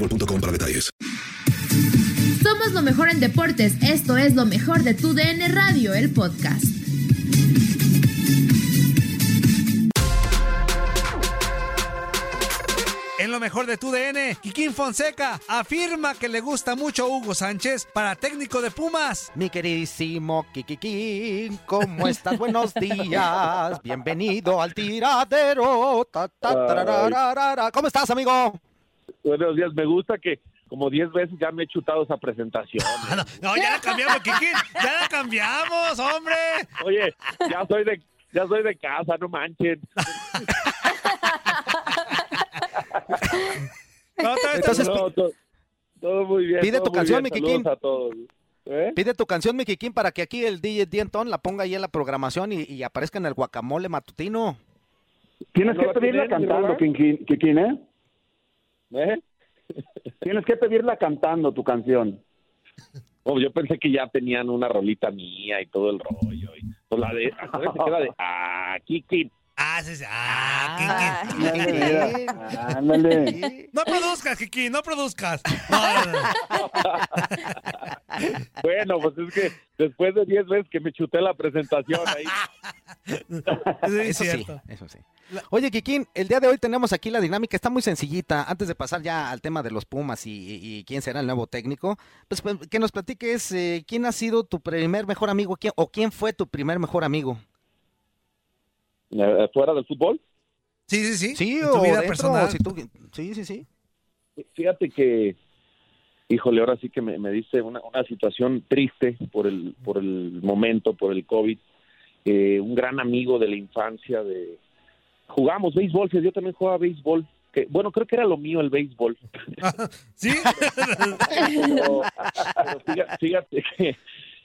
boostmobile.com para detalles. Somos lo mejor en deportes. Esto es lo mejor de tu DN Radio, el podcast. En lo mejor de tu DN, Kikín Fonseca afirma que le gusta mucho Hugo Sánchez para técnico de Pumas. Mi queridísimo Kikín, ¿cómo estás? Buenos días. Bienvenido al tiradero. Ta, ta, tarararara. ¿Cómo estás, amigo? Buenos días, me gusta que como 10 veces ya me he chutado esa presentación. Ah, no, no, ya la cambiamos, Kikín. Ya la cambiamos, hombre. Oye, ya soy de, ya soy de casa, no manchen. No, vez Entonces, No, to- todo muy bien. Pide todo tu canción, bien, mi Kikín. saludos a todos. ¿Eh? Pide tu canción, mi Kikín, para que aquí el DJ Dienton la ponga ahí en la programación y, y aparezca en el guacamole matutino. Tienes ¿No que la pedirla cantando, Kikín, ¿eh? ¿Eh? Tienes que pedirla cantando tu canción. Oh, yo pensé que ya tenían una rolita mía y todo el rollo. Y, pues la de, era de, ah, Kiki. Ah, sí, sí. Ah. Ándale, mira. Ándale. No produzcas, Kikín, no produzcas. No, no, no. Bueno, pues es que después de 10 veces que me chuté la presentación ahí. Sí, Eso sí, cierto. eso sí. Oye, Kikín, el día de hoy tenemos aquí la dinámica, está muy sencillita. Antes de pasar ya al tema de los Pumas y, y- y quién será el nuevo técnico, pues pues, que nos platiques eh, quién ha sido tu primer mejor amigo quién, o quién fue tu primer mejor amigo. Eh, ¿Fuera del fútbol? Sí, sí, sí. Sí, o tu vida dentro, personal. si tú- sí, sí, sí. Fíjate que, híjole, ahora sí que me, me dice una, una situación triste por el, por el momento, por el COVID. Eh, un gran amigo de la infancia, de jugamos béisbol, yo también jugaba béisbol. Que, bueno, creo que era lo mío el béisbol. ¿Sí? pero, pero fíjate, fíjate que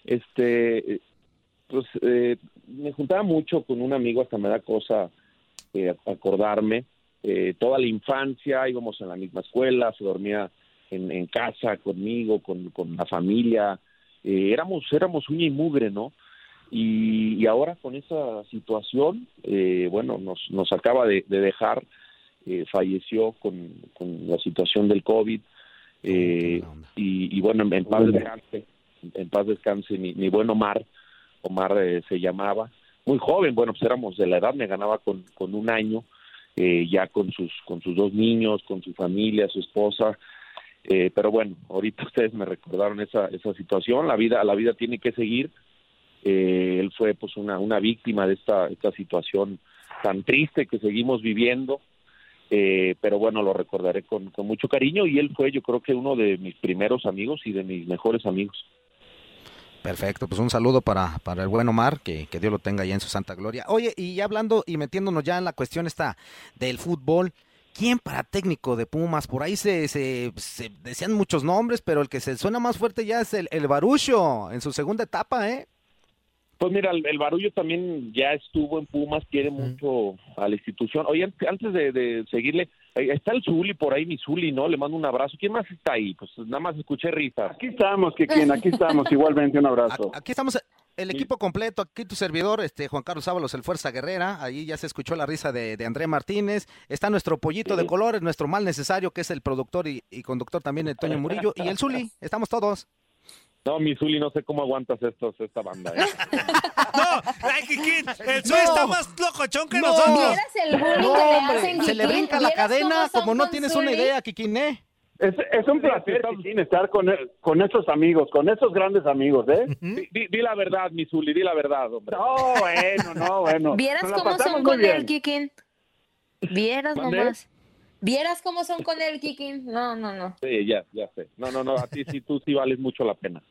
este pues eh, me juntaba mucho con un amigo hasta me da cosa eh, acordarme Eh, toda la infancia íbamos en la misma escuela se dormía en, en casa conmigo con, con la familia Eh, éramos éramos uña y mugre no y, y ahora con esa situación eh, bueno nos nos acaba de, de dejar falleció con, con la situación del covid eh, y, y bueno, en, en paz descanse, en paz descanse mi, mi buen Omar, Omar eh, se llamaba, muy joven, bueno, pues éramos de la edad, me ganaba con, con un año, eh, ya con sus, con sus dos niños, con su familia, su esposa, eh, pero bueno, ahorita ustedes me recordaron esa, esa situación, la vida, la vida tiene que seguir, eh, él fue pues una, una víctima de esta, esta situación tan triste que seguimos viviendo, eh, pero bueno, lo recordaré con, con mucho cariño y él fue yo creo que uno de mis primeros amigos y de mis mejores amigos. Perfecto, pues un saludo para, para el buen Omar, que, que Dios lo tenga ya en su santa gloria. Oye, y hablando y metiéndonos ya en la cuestión esta del fútbol, ¿quién para técnico de Pumas? Por ahí se, se, se decían muchos nombres, pero el que se suena más fuerte ya es el, el Barucho en su segunda etapa, ¿eh? Pues mira, el, el Barullo también ya estuvo en Pumas, quiere mucho a la institución. Oye, ant- antes de, de seguirle, está el Zuli por ahí, mi Zuli, ¿no? Le mando un abrazo. ¿Quién más está ahí? Pues nada más escuché risas. Aquí estamos, Kikín, aquí estamos. Igualmente, un abrazo. Aquí estamos el equipo completo, aquí tu servidor, este Juan Carlos Ábalos, el Fuerza Guerrera, ahí ya se escuchó la risa de, de André Martínez, está nuestro pollito de colores, nuestro mal necesario, que es el productor y, y conductor también, el Toño Murillo, y el Zuli, estamos todos. No, mi Zuli, no sé cómo aguantas estos, esta banda. ¿eh? Ay, Kikín, el Zuli está más locochón que No, nosotros. ¿Vieras el bullying No, que le hombre, hacen, se le brinca la ¿Vieras cadena como no tienes una Zuli? idea, Kikín, Es, es un placer, Kikín, estar con, con estos amigos, con estos grandes amigos, ¿eh? Di, di- di la verdad, mi Zuli, di la verdad, hombre. No, bueno, no, bueno. ¿Vieras Nos cómo son con bien. el Kikín? ¿Vieras nomás? ¿Vieras cómo son con el Kikín? No, no, no. Sí, ya, ya sé. No, no, no, a ti sí, tú sí vales mucho la pena.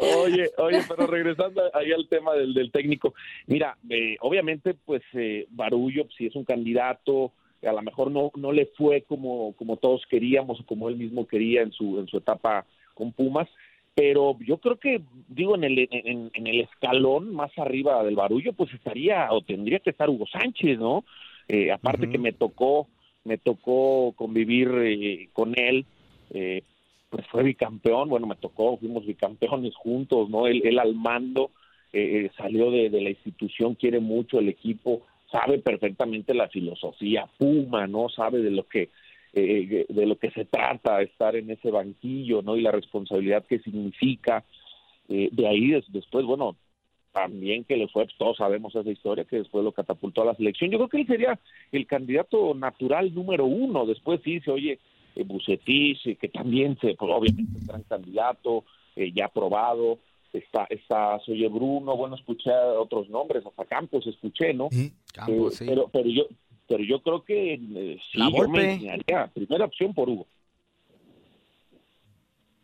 Oye, oye, pero regresando ahí al tema del, del técnico, mira, eh, obviamente, pues eh, Barullo, si es un candidato, a lo mejor no no le fue como como todos queríamos o como él mismo quería en su en su etapa con Pumas, pero yo creo que digo en el en, en el escalón más arriba del Barullo, pues estaría o tendría que estar Hugo Sánchez, ¿no? Eh, aparte que me tocó me tocó convivir eh, con él. Eh, pues fue bicampeón, bueno, me tocó, fuimos bicampeones juntos, ¿no? Él, él al mando, eh, salió de, la institución, quiere mucho el equipo, sabe perfectamente la filosofía, Puma, ¿no? Sabe de lo que eh, de lo que se trata estar en ese banquillo, ¿no? Y la responsabilidad que significa. Eh, de ahí des- después, bueno, también que le fue, todos sabemos esa historia, que después lo catapultó a la selección. Yo creo que él sería el candidato natural número uno. Después sí se oye eh, Bucetich, eh, que también se, pues, obviamente es gran candidato, eh, ya aprobado. Está, está, se oye Bruno, bueno, escuché otros nombres, hasta Campos escuché, ¿no? Campos, Eh, sí. pero, pero yo, pero yo creo que eh, sí, La yo me primera opción por Hugo.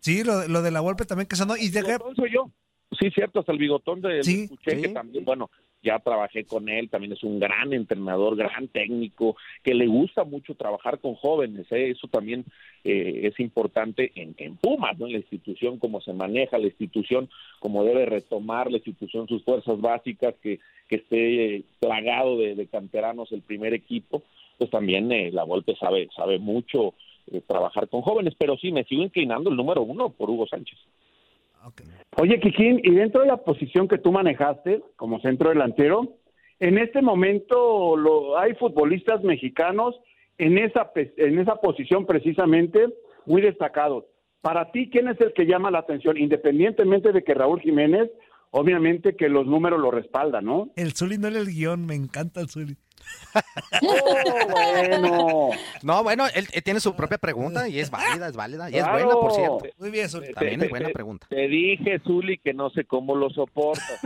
Sí, lo, lo de la golpe también que sonó. Y soy yo. Sí, cierto, hasta el bigotón de Sí, escuché sí. que también, bueno, ya trabajé con él, también es un gran entrenador, gran técnico, que le gusta mucho trabajar con jóvenes, ¿eh? eso también eh, es importante en, en Pumas, ¿no? En la institución, cómo se maneja, la institución, cómo debe retomar la institución sus fuerzas básicas, que, que esté eh, plagado de, de canteranos el primer equipo, pues también eh, la Volpe sabe, sabe mucho eh, trabajar con jóvenes, pero sí, me sigo inclinando el número uno por Hugo Sánchez. Oye, Kikín, y dentro de la posición que tú manejaste como centro delantero, en este momento lo, hay futbolistas mexicanos en esa, en esa posición precisamente muy destacados. Para ti, ¿quién es el que llama la atención? Independientemente de que Raúl Jiménez, obviamente que los números lo respaldan, ¿no? El Zuli no era el guion, me encanta el Zuli. bueno. No, bueno, él, él tiene su propia pregunta y es válida, es válida. Y es buena, por cierto. Muy bien, Zuli. También Te- es buena te- pregunta. Te dije, Zuli, que no sé cómo lo soportas.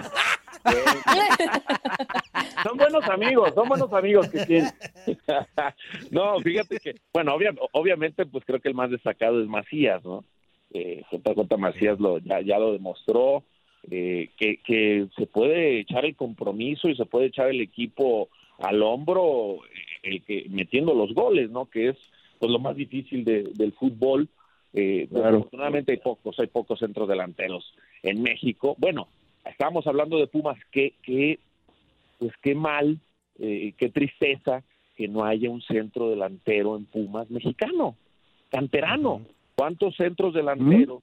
Son buenos amigos, son buenos amigos, Kikín. no, fíjate que, bueno, obvia- obviamente, pues creo que el más destacado es Macías, ¿no? Eh, JJ Macías lo, ya, ya lo demostró, eh, que, que se puede echar el compromiso y se puede echar el equipo al hombro, el que metiendo los goles, ¿no? Que es pues lo más difícil de- del fútbol. Eh, Claro. Afortunadamente hay pocos, hay pocos centros delanteros en México. Bueno, estábamos hablando de Pumas, que, que pues qué mal, eh, qué tristeza que no haya un centro delantero en Pumas mexicano, canterano. ¿Cuántos centros delanteros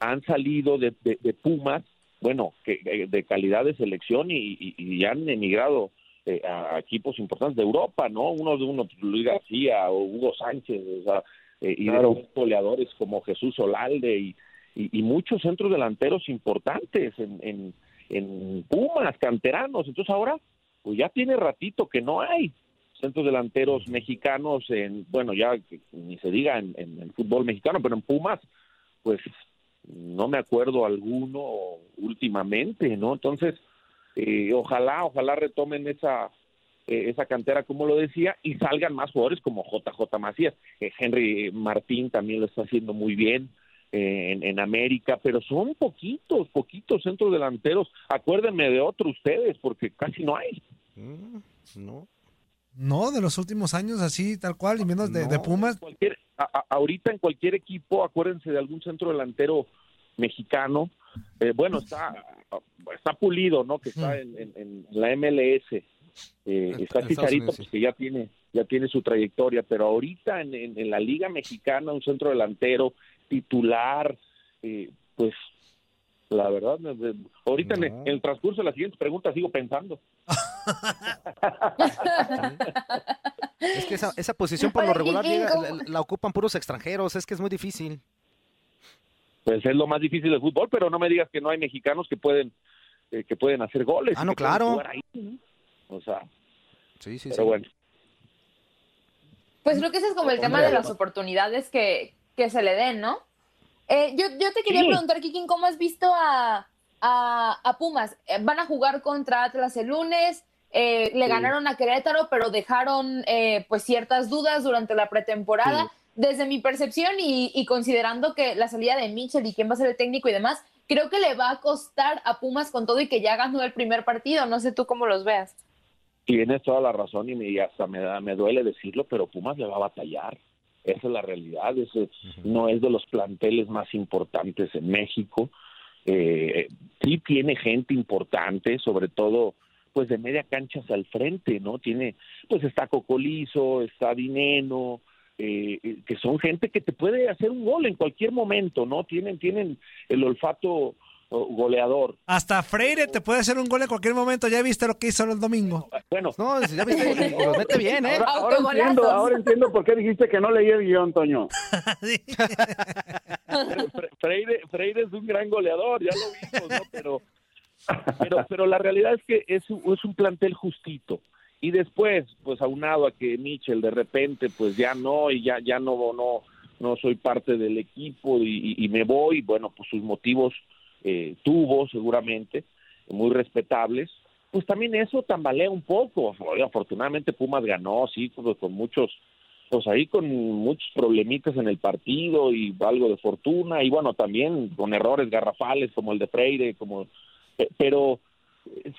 han salido de, de- de Pumas, bueno, que, de calidad de selección y, y- y han emigrado eh, a, equipos importantes de Europa, ¿no? Uno de uno, Luis García o Hugo Sánchez, o sea, eh, y Claro. de goleadores como Jesús Olalde y, y, y muchos centros delanteros importantes en, en, en Pumas, canteranos. Entonces ahora, pues ya tiene ratito que no hay centros delanteros mexicanos en, bueno, ya que ni se diga en, en el fútbol mexicano, pero en Pumas, pues no me acuerdo alguno últimamente, ¿no? Entonces, Eh, ojalá, ojalá retomen esa eh, esa cantera, como lo decía, y salgan más jugadores como JJ Macías. Eh, Henry Martín también lo está haciendo muy bien eh, en, en América, pero son poquitos, poquitos centros delanteros. Acuérdenme de otro ustedes, porque casi no hay. no. No, de los últimos años, así, tal cual, y menos de, de Pumas. Cualquier, a- a- ahorita en cualquier equipo, acuérdense de algún centro delantero mexicano. Eh, bueno, está está pulido, ¿no? Que está en, en- en la MLS. Eh, está en Chicharito, pues que ya tiene ya tiene su trayectoria, pero ahorita en, en- en la Liga Mexicana, un centro delantero titular, eh, pues la verdad, ahorita en, el, en el transcurso de las siguientes preguntas sigo pensando. Es que esa, esa posición por lo regular la ocupan puros extranjeros, es que es muy difícil. Pues es lo más difícil del fútbol, pero no me digas que no hay mexicanos que pueden eh, que pueden hacer goles. Ah, no, claro. jugar ahí, ¿no? O sea, Sí, sí, pero sí. bueno. Pues creo que ese es como el tema de las oportunidades que, que se le den, ¿no? Eh, yo, yo te quería Sí. preguntar, Kikin, ¿cómo has visto a, a, a Pumas? Eh, van a jugar contra Atlas el lunes, eh, le Sí. ganaron a Querétaro, pero dejaron eh, pues ciertas dudas durante la pretemporada. Desde mi percepción y, y considerando que la salida de Mitchell y quién va a ser el técnico y demás, creo que le va a costar a Pumas con todo y que ya ganó el primer partido. No sé tú cómo los veas. Tienes toda la razón y, me, y hasta me, da, me duele decirlo, pero Pumas le va a batallar. Esa es la realidad. Ese no es de los planteles más importantes en México. Eh, sí tiene gente importante, sobre todo pues de media cancha hacia el frente, ¿no? Tiene, pues está Cocolizo, está Dineno, eh, eh, que son gente que te puede hacer un gol en cualquier momento, ¿no? Tienen, tienen el olfato oh, goleador. Hasta Freire te puede hacer un gol en cualquier momento. Ya viste lo que hizo el domingo. Bueno, No, ya viste, los mete bien, ¿eh? Ahora, ahora entiendo, ahora entiendo por qué dijiste que no leí el guion, Toño. Fre- Freire, Freire es un gran goleador, ya lo vimos, ¿no? Pero, pero, pero la realidad es que es, un- es un plantel justito. Y después, pues aunado a que Mitchell de repente, pues ya no, y ya, ya no, no, no soy parte del equipo y, me voy, bueno, pues sus motivos eh, tuvo seguramente, muy respetables, pues también eso tambalea un poco. Afortunadamente Pumas ganó, sí, pues, con muchos pues ahí con muchos problemitas en el partido y algo de fortuna y bueno también con errores garrafales como el de Freire como pe- pero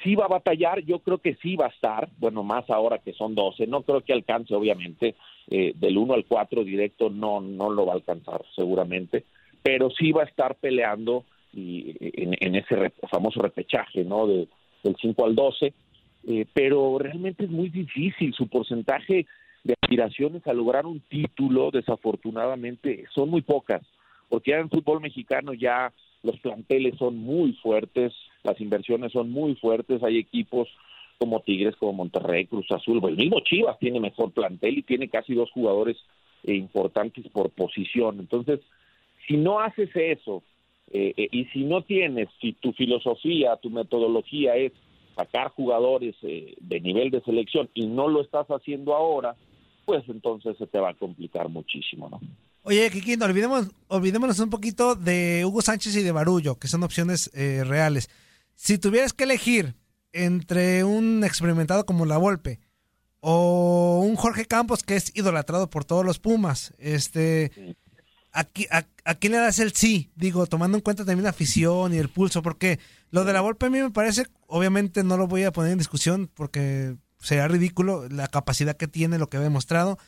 sí va a batallar yo creo que sí va a estar bueno más ahora que son 12 no creo que alcance obviamente eh, del 1 al 4 directo no no lo va a alcanzar seguramente pero sí va a estar peleando y eh, en, ese re- famoso repechaje no de del 5 al 12 eh, pero realmente es muy difícil su porcentaje de aspiraciones a lograr un título, desafortunadamente, son muy pocas, porque ya en fútbol mexicano ya los planteles son muy fuertes, las inversiones son muy fuertes, hay equipos como Tigres, como Monterrey, Cruz Azul, el mismo Chivas tiene mejor plantel y tiene casi dos jugadores eh, importantes por posición. Entonces, si no haces eso, eh, eh, y si no tienes, si tu filosofía, tu metodología es sacar jugadores eh, de nivel de selección y no lo estás haciendo ahora, pues entonces se te va a complicar muchísimo, ¿no? Oye, Kikín, olvidemos, olvidémonos un poquito de Hugo Sánchez y de Barullo, que son opciones eh, reales. Si tuvieras que elegir entre un experimentado como La Volpe o un Jorge Campos que es idolatrado por todos los Pumas, este, a, a quién le das el sí? Digo, tomando en cuenta también la afición y el pulso, porque lo de La Volpe a mí me parece, obviamente no lo voy a poner en discusión porque sería ridículo la capacidad que tiene, lo que ha demostrado,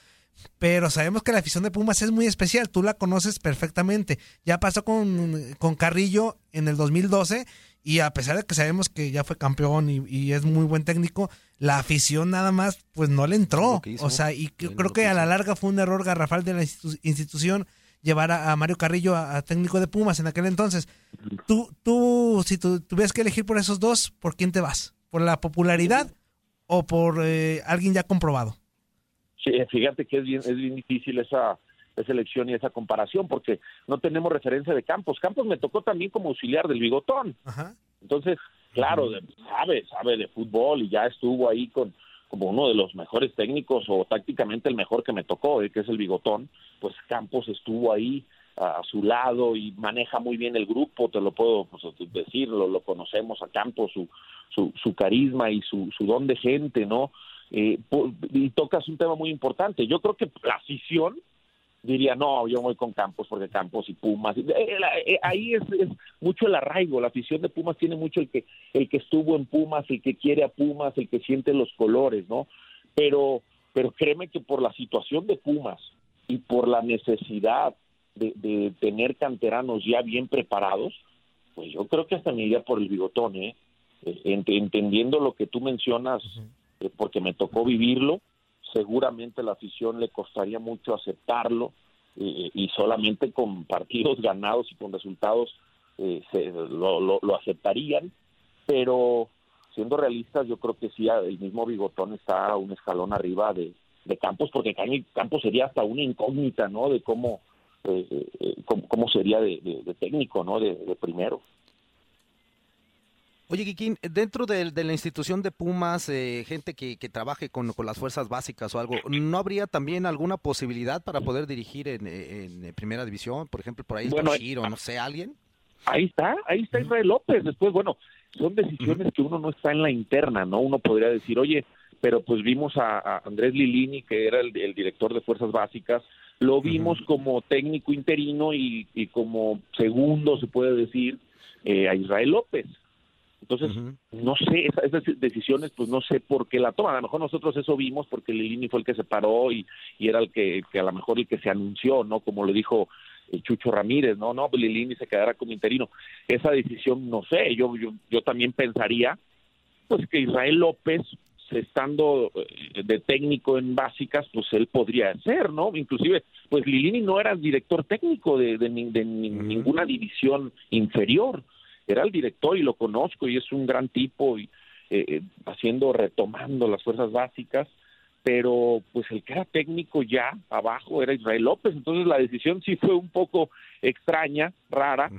pero sabemos que la afición de Pumas es muy especial, tú la conoces perfectamente. Ya pasó con, con Carrillo en el 2012 y a pesar de que sabemos que ya fue campeón y, y es muy buen técnico, la afición nada más pues no le entró. hizo. O sea, y Lo creo que que a la larga fue un error garrafal de la institu- institución llevar a, a Mario Carrillo a, a técnico de Pumas en aquel entonces. Tú, tú si tú tuvieras que elegir por esos dos, ¿por quién te vas? ¿Por la popularidad o por eh, alguien ya comprobado? Sí, fíjate que es bien, es bien difícil esa, esa elección y esa comparación porque no tenemos referencia de Campos. Campos me tocó también como auxiliar del bigotón. Entonces, claro, de- sabe, sabe de fútbol y ya estuvo ahí con como uno de los mejores técnicos o tácticamente el mejor que me tocó, eh, que es el bigotón, pues Campos estuvo ahí a su lado y maneja muy bien el grupo, te lo puedo pues, decir, lo, lo conocemos a campo, su, su, su carisma y su, su don de gente, ¿no? Eh, y tocas un tema muy importante. Yo creo que la afición diría, no, yo voy con Campos porque Campos y Pumas. Eh, eh, eh, ahí es, es mucho el arraigo, la afición de Pumas tiene mucho el que, el que estuvo en Pumas, el que quiere a Pumas, el que siente los colores, ¿no? Pero, pero créeme que por la situación de Pumas y por la necesidad de, tener canteranos ya bien preparados, pues yo creo que hasta me iría por el bigotón, ¿eh? Ent- entendiendo lo que tú mencionas, eh, porque me tocó vivirlo, seguramente la afición le costaría mucho aceptarlo eh, y solamente con partidos ganados y con resultados eh, lo, lo- aceptarían, pero siendo realistas yo creo que sí, el mismo Bigotón está un escalón arriba de, de Campos, porque Campos sería hasta una incógnita, ¿no? De cómo, cómo, cómo sería de, técnico, ¿no? De primero. Oye, Kikín, dentro de, de la institución de Pumas, eh, gente que, que trabaje con, con las fuerzas básicas o algo, ¿no habría también alguna posibilidad para poder dirigir en, en primera división? Por ejemplo, por ahí Bueno, está Shiro, no sé, alguien. Ahí está, ahí está Israel López. Después, bueno, son decisiones que uno no está en la interna, ¿no? Uno podría decir, oye, pero pues vimos a, a Andrés Lilini, que era el, el director de Fuerzas Básicas, lo vimos como técnico interino y, y como segundo, se puede decir, eh, a Israel López. Entonces, no sé, esa- esas decisiones, pues no sé por qué la toman. A lo mejor nosotros eso vimos porque Lilini fue el que se paró y, y era el que, que a lo mejor el que se anunció, ¿no? Como lo dijo eh, Chucho Ramírez, no, no, Lilini se quedará como interino. Esa decisión, no sé, yo, yo, yo también pensaría, pues que Israel López, estando eh, de técnico en básicas, pues él podría ser, ¿no? Inclusive, pues Lilini no era director técnico de, de ni- de ni- ninguna división inferior, era el director y lo conozco y es un gran tipo y eh, eh, haciendo, retomando las fuerzas básicas, pero pues el que era técnico ya abajo era Israel López, entonces la decisión sí fue un poco extraña, rara,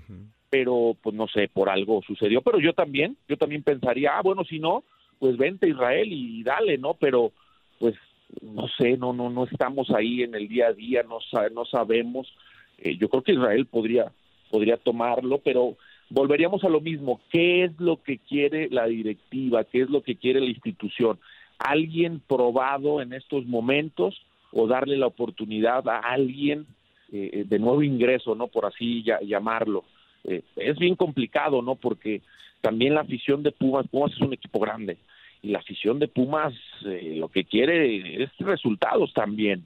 pero pues no sé, por algo sucedió, pero yo también, yo también pensaría, ah, bueno, si no, pues vente Israel y dale, ¿no? Pero pues no sé, no no no estamos ahí en el día a día, no no sabemos. Eh, yo creo que Israel podría podría tomarlo, pero volveríamos a lo mismo, ¿qué es lo que quiere la directiva? ¿Qué es lo que quiere la institución? ¿Alguien probado en estos momentos o darle la oportunidad a alguien eh, de nuevo ingreso, ¿no? Por así llamarlo. Eh, es bien complicado, ¿no? Porque también la afición de Pumas, Pumas es un equipo grande y la afición de Pumas eh, lo que quiere es resultados también.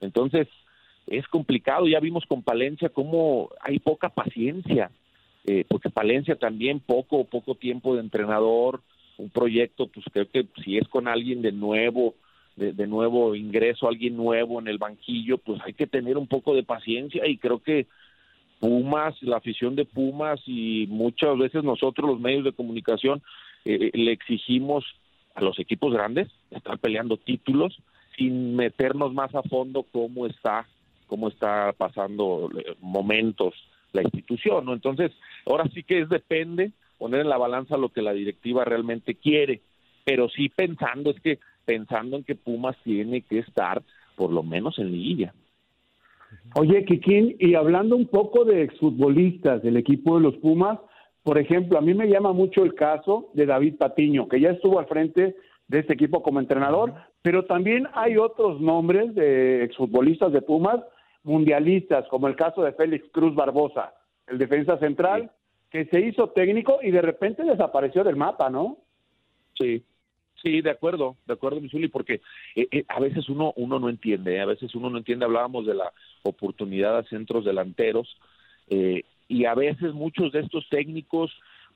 Entonces, es complicado, ya vimos con Palencia cómo hay poca paciencia, eh, porque Palencia también poco, poco tiempo de entrenador, un proyecto, pues creo que si es con alguien de nuevo, de, nuevo ingreso, alguien nuevo en el banquillo, pues hay que tener un poco de paciencia y creo que Pumas, la afición de Pumas y muchas veces nosotros los medios de comunicación eh, le exigimos a los equipos grandes estar peleando títulos sin meternos más a fondo cómo está cómo está pasando eh, momentos la institución, ¿no? Entonces, ahora sí que es depende poner en la balanza lo que la directiva realmente quiere, pero sí pensando es que pensando en que Pumas tiene que estar por lo menos en liguilla. Oye, Kikín, y hablando un poco de exfutbolistas del equipo de los Pumas, por ejemplo, a mí me llama mucho el caso de David Patiño, que ya estuvo al frente de este equipo como entrenador, pero también hay otros nombres de exfutbolistas de Pumas mundialistas, como el caso de Félix Cruz Barbosa, el defensa central, que se hizo técnico y de repente desapareció del mapa, ¿no? Sí, sí, de acuerdo, de acuerdo, Misuli, porque eh, eh, a veces uno uno no entiende, ¿eh? a veces uno no entiende, hablábamos de la oportunidad a centros delanteros, eh, y a veces muchos de estos técnicos,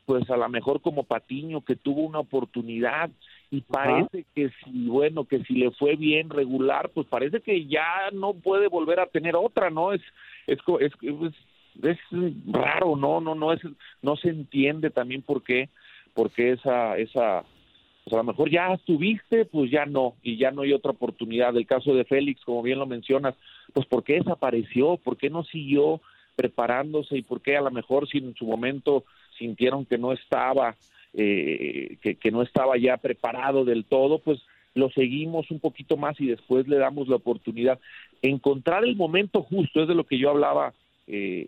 pues a lo mejor como Patiño, que tuvo una oportunidad y parece que si, bueno, que si le fue bien regular, pues parece que ya no puede volver a tener otra, ¿no? Es, es, es, es, es raro, ¿no? No, no es, no se entiende también por qué, por qué esa, esa, pues a lo mejor ya estuviste, pues ya no, y ya no hay otra oportunidad. El caso de Félix, como bien lo mencionas, pues ¿por qué desapareció? ¿Por qué no siguió preparándose? ¿Y por qué a lo mejor si en su momento sintieron que no estaba, eh, que, que no estaba ya preparado del todo, pues lo seguimos un poquito más y después le damos la oportunidad. Encontrar el momento justo, es de lo que yo hablaba eh, eh,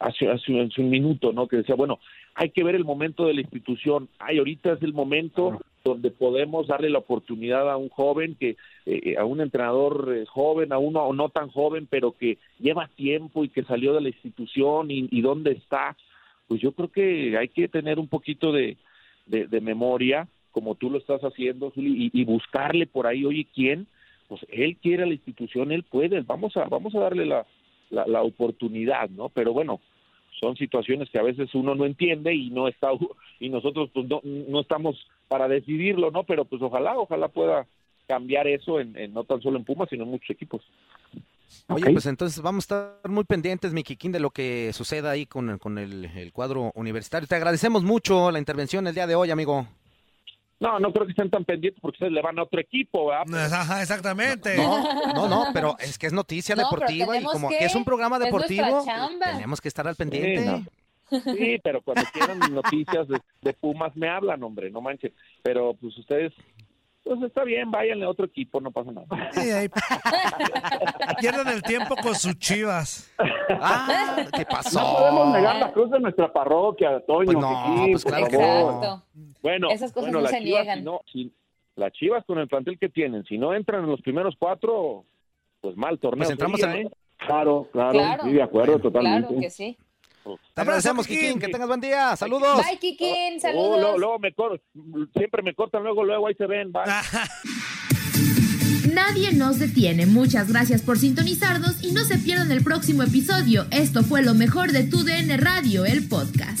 hace, hace, hace un minuto, ¿no? Que decía, bueno, hay que ver el momento de la institución. Ay, ahorita es el momento donde podemos darle la oportunidad a un joven, que eh, a un entrenador eh, joven, a uno no tan joven, pero que lleva tiempo y que salió de la institución y, y dónde está. Pues yo creo que hay que tener un poquito de, de, memoria, como tú lo estás haciendo, y, buscarle por ahí, oye, ¿quién? Pues él quiere a la institución, él puede, vamos a, vamos a darle la, la, la oportunidad, ¿no? Pero bueno, son situaciones que a veces uno no entiende y no está y nosotros pues no, no estamos para decidirlo, ¿no? Pero pues ojalá, ojalá pueda cambiar eso en, en no tan solo en Pumas, sino en muchos equipos. Oye, pues entonces vamos a estar muy pendientes, mi Kikín, de lo que suceda ahí con, con el, el cuadro universitario. Te agradecemos mucho la intervención el día de hoy, amigo. No, no creo que estén tan pendientes porque ustedes le van a otro equipo, ¿verdad? Ajá, exactamente. No, no, no, pero es que es noticia No, deportiva y como que- que es un programa deportivo, tenemos que estar al pendiente. Sí, Sí, pero cuando quieran noticias de, de Pumas me hablan, hombre, no manches. Pero pues ustedes, pues está bien, váyanle a otro equipo, no pasa nada. Sí, ahí pierden el tiempo con sus chivas. Ah, ¿qué pasó? No podemos negar la cruz de nuestra parroquia, Toño. Pues no, pues claro. Exacto. Bueno, Esas cosas bueno, no se Chivas, niegan. si no, si- las Chivas con el plantel que tienen, si no entran en los primeros cuatro, pues mal torneo. Pues entramos sería, en- ¿eh? Claro, claro, Claro. sí, de acuerdo, totalmente. Claro que sí. Te agradecemos, Kikín, que tengas buen día. Saludos. Bye, Kikín. Oh, Saludos. luego, luego me cor- siempre me cortan, luego, luego ahí se ven. bye. Nadie nos detiene. Muchas gracias por sintonizarnos y no se pierdan el próximo episodio. Esto fue lo mejor de tu DN Radio, el podcast.